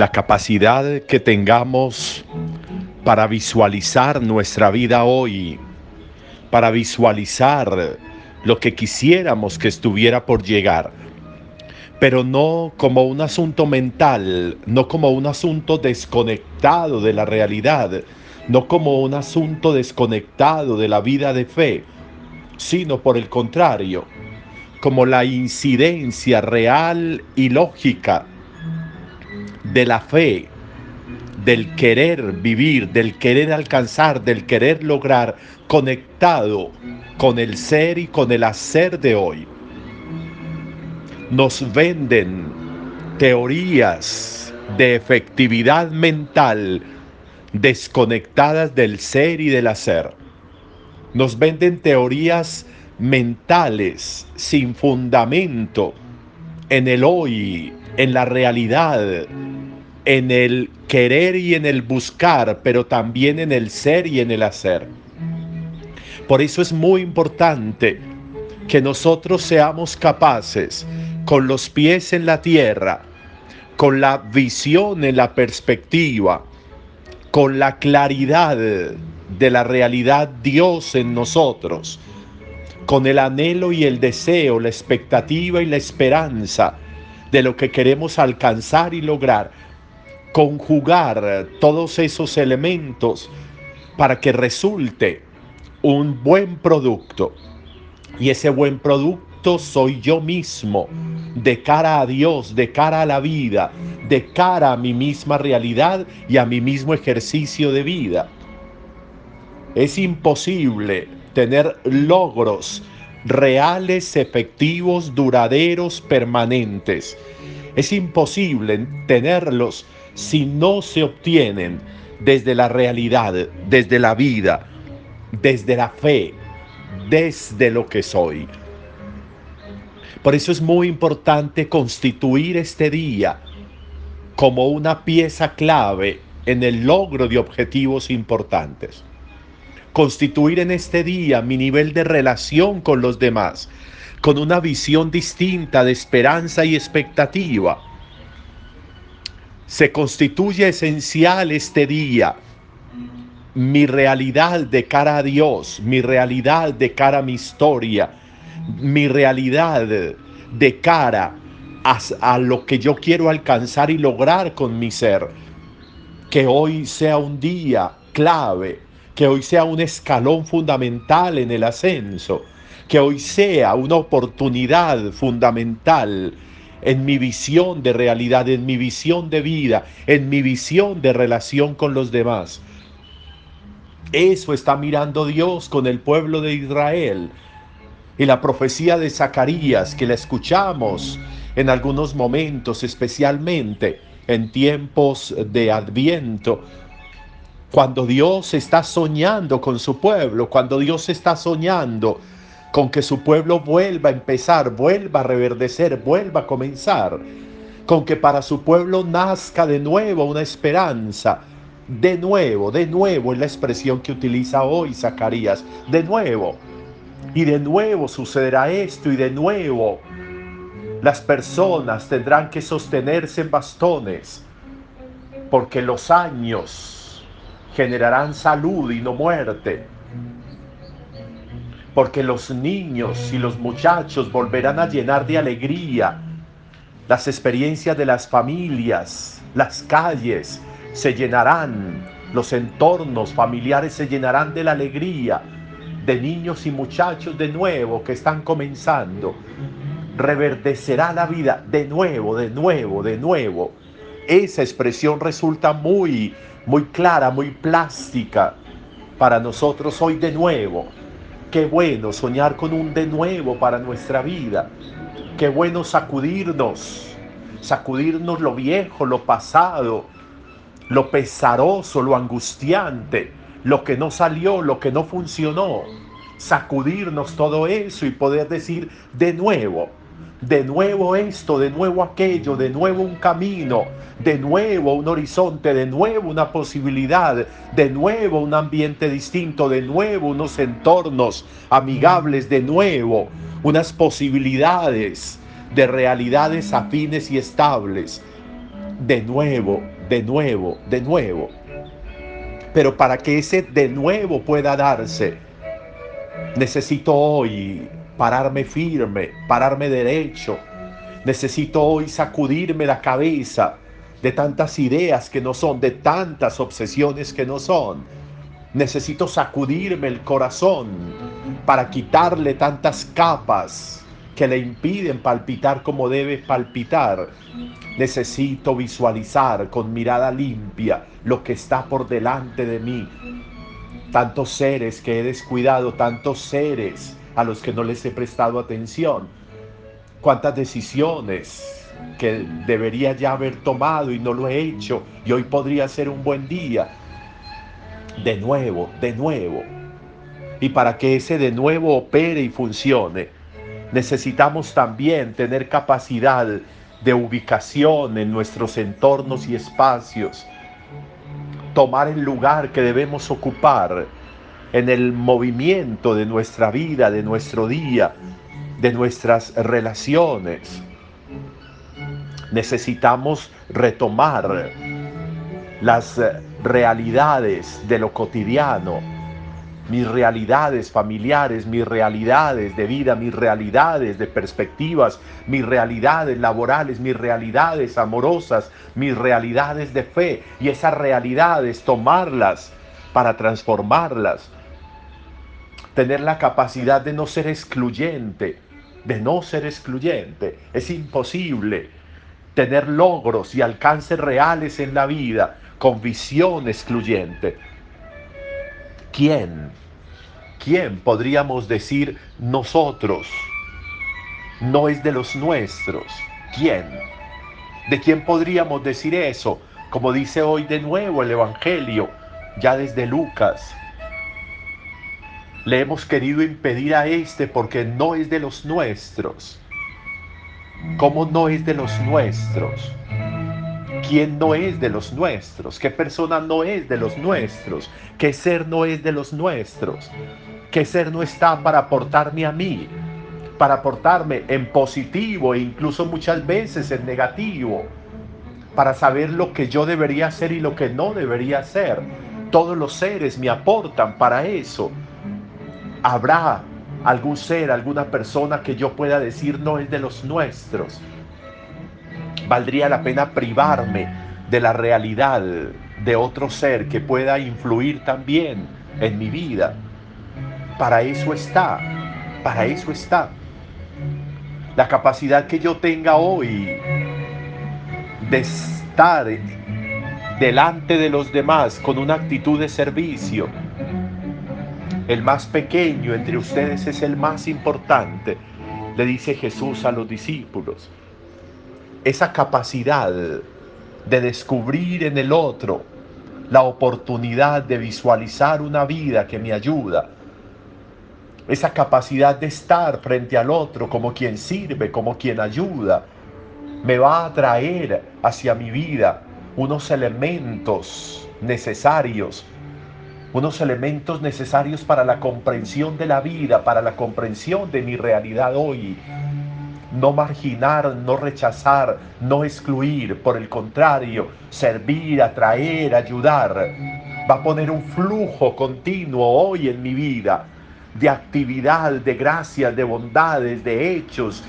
la capacidad que tengamos para visualizar nuestra vida hoy, para visualizar lo que quisiéramos que estuviera por llegar, pero no como un asunto mental, no como un asunto desconectado de la realidad, no como un asunto desconectado de la vida de fe, sino por el contrario, como la incidencia real y lógica de la fe, del querer vivir, del querer alcanzar, del querer lograr, conectado con el ser y con el hacer de hoy. Nos venden teorías de efectividad mental desconectadas del ser y del hacer. Nos venden teorías mentales sin fundamento en el hoy, en la realidad, en el querer y en el buscar, pero también en el ser y en el hacer. Por eso es muy importante que nosotros seamos capaces, con los pies en la tierra, con la visión en la perspectiva, con la claridad de la realidad Dios en nosotros, con el anhelo y el deseo, la expectativa y la esperanza de lo que queremos alcanzar y lograr, conjugar todos esos elementos para que resulte un buen producto. Y ese buen producto soy yo mismo, de cara a Dios, de cara a la vida, de cara a mi misma realidad y a mi mismo ejercicio de vida. Es imposible tener logros reales, efectivos, duraderos, permanentes. Es imposible tenerlos si no se obtienen desde la realidad, desde la vida, desde la fe, desde lo que soy. Por eso es muy importante constituir este día como una pieza clave en el logro de objetivos importantes. Constituir en este día mi nivel de relación con los demás, con una visión distinta de esperanza y expectativa se constituye esencial este día. Mi realidad de cara a Dios, mi realidad de cara a mi historia, mi realidad de cara a, lo que yo quiero alcanzar y lograr con mi ser. Que hoy sea un día clave, que hoy sea un escalón fundamental en el ascenso, que hoy sea una oportunidad fundamental en mi visión de realidad, en mi visión de vida, en mi visión de relación con los demás. Eso está mirando Dios con el pueblo de Israel. Y la profecía de Zacarías, que la escuchamos en algunos momentos, especialmente en tiempos de adviento, cuando Dios está soñando con su pueblo, cuando Dios está soñando con que su pueblo vuelva a empezar, vuelva a reverdecer, vuelva a comenzar, con que para su pueblo nazca de nuevo una esperanza, de nuevo, de nuevo es la expresión que utiliza hoy Zacarías, de nuevo, y de nuevo sucederá esto y de nuevo. Las personas tendrán que sostenerse en bastones, porque los años generarán salud y no muerte porque los niños y los muchachos volverán a llenar de alegría las experiencias de las familias, las calles se llenarán, los entornos familiares se llenarán de la alegría de niños y muchachos de nuevo que están comenzando. Reverdecerá la vida de nuevo, de nuevo, de nuevo. Esa expresión resulta muy, muy clara, muy plástica para nosotros hoy de nuevo Qué bueno soñar con un de nuevo para nuestra vida. Qué bueno sacudirnos, sacudirnos lo viejo, lo pasado, lo pesaroso, lo angustiante, lo que no salió, lo que no funcionó. Sacudirnos todo eso y poder decir de nuevo, de nuevo esto, de nuevo aquello, de nuevo un camino, de nuevo un horizonte, de nuevo una posibilidad, de nuevo un ambiente distinto, de nuevo unos entornos amigables, de nuevo unas posibilidades de realidades afines y estables. De nuevo, de nuevo, de nuevo. Pero para que ese de nuevo pueda darse, necesito hoy pararme firme, pararme derecho. Necesito hoy sacudirme la cabeza de tantas ideas que no son, de tantas obsesiones que no son. Necesito sacudirme el corazón para quitarle tantas capas que le impiden palpitar como debe palpitar. Necesito visualizar con mirada limpia lo que está por delante de mí. Tantos seres que he descuidado, tantos seres a los que no les he prestado atención. Cuántas decisiones que debería ya haber tomado y no lo he hecho y hoy podría ser un buen día. De nuevo, de nuevo. Y para que ese de nuevo opere y funcione, necesitamos también tener capacidad de ubicación en nuestros entornos y espacios, tomar el lugar que debemos ocupar en el movimiento de nuestra vida, de nuestro día, de nuestras relaciones. Necesitamos retomar las realidades de lo cotidiano, mis realidades familiares, mis realidades de vida, mis realidades de perspectivas, mis realidades laborales, mis realidades amorosas, mis realidades de fe y esas realidades tomarlas para transformarlas tener la capacidad de no ser excluyente, de no ser excluyente. Es imposible tener logros y alcances reales en la vida con visión excluyente. ¿Quién? ¿Quién podríamos decir nosotros? No es de los nuestros. ¿Quién? ¿De quién podríamos decir eso? Como dice hoy de nuevo el Evangelio, ya desde Lucas, le hemos querido impedir a este porque no es de los nuestros. ¿Cómo no es de los nuestros? ¿Quién no es de los nuestros? ¿Qué persona no es de los nuestros? ¿Qué ser no es de los nuestros? ¿Qué ser no está para aportarme a mí? Para aportarme en positivo e incluso muchas veces en negativo. Para saber lo que yo debería hacer y lo que no debería hacer. Todos los seres me aportan para eso habrá algún ser, alguna persona que yo pueda decir no es de los nuestros. Valdría la pena privarme de la realidad de otro ser que pueda influir también en mi vida. Para eso está, para eso está. La capacidad que yo tenga hoy de estar delante de los demás con una actitud de servicio, el más pequeño entre ustedes es el más importante, le dice Jesús a los discípulos. Esa capacidad de descubrir en el otro la oportunidad de visualizar una vida que me ayuda. Esa capacidad de estar frente al otro como quien sirve, como quien ayuda, me va a traer hacia mi vida unos elementos necesarios unos elementos necesarios para la comprensión de la vida, para la comprensión de mi realidad hoy. No marginar, no rechazar, no excluir, por el contrario, servir, atraer, ayudar. Va a poner un flujo continuo hoy en mi vida de actividad, de gracias, de bondades, de hechos,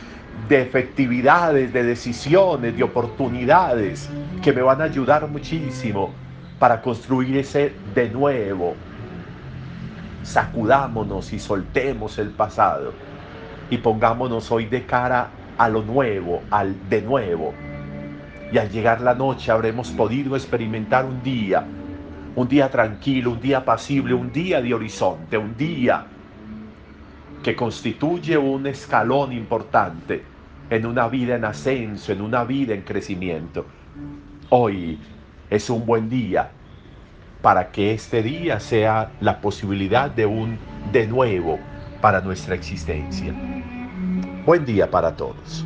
de efectividades, de decisiones, de oportunidades que me van a ayudar muchísimo para construir ese de nuevo. Sacudámonos y soltemos el pasado y pongámonos hoy de cara a lo nuevo, al de nuevo. Y al llegar la noche habremos podido experimentar un día, un día tranquilo, un día pasible, un día de horizonte, un día que constituye un escalón importante en una vida en ascenso, en una vida en crecimiento. Hoy es un buen día para que este día sea la posibilidad de un de nuevo para nuestra existencia. Buen día para todos.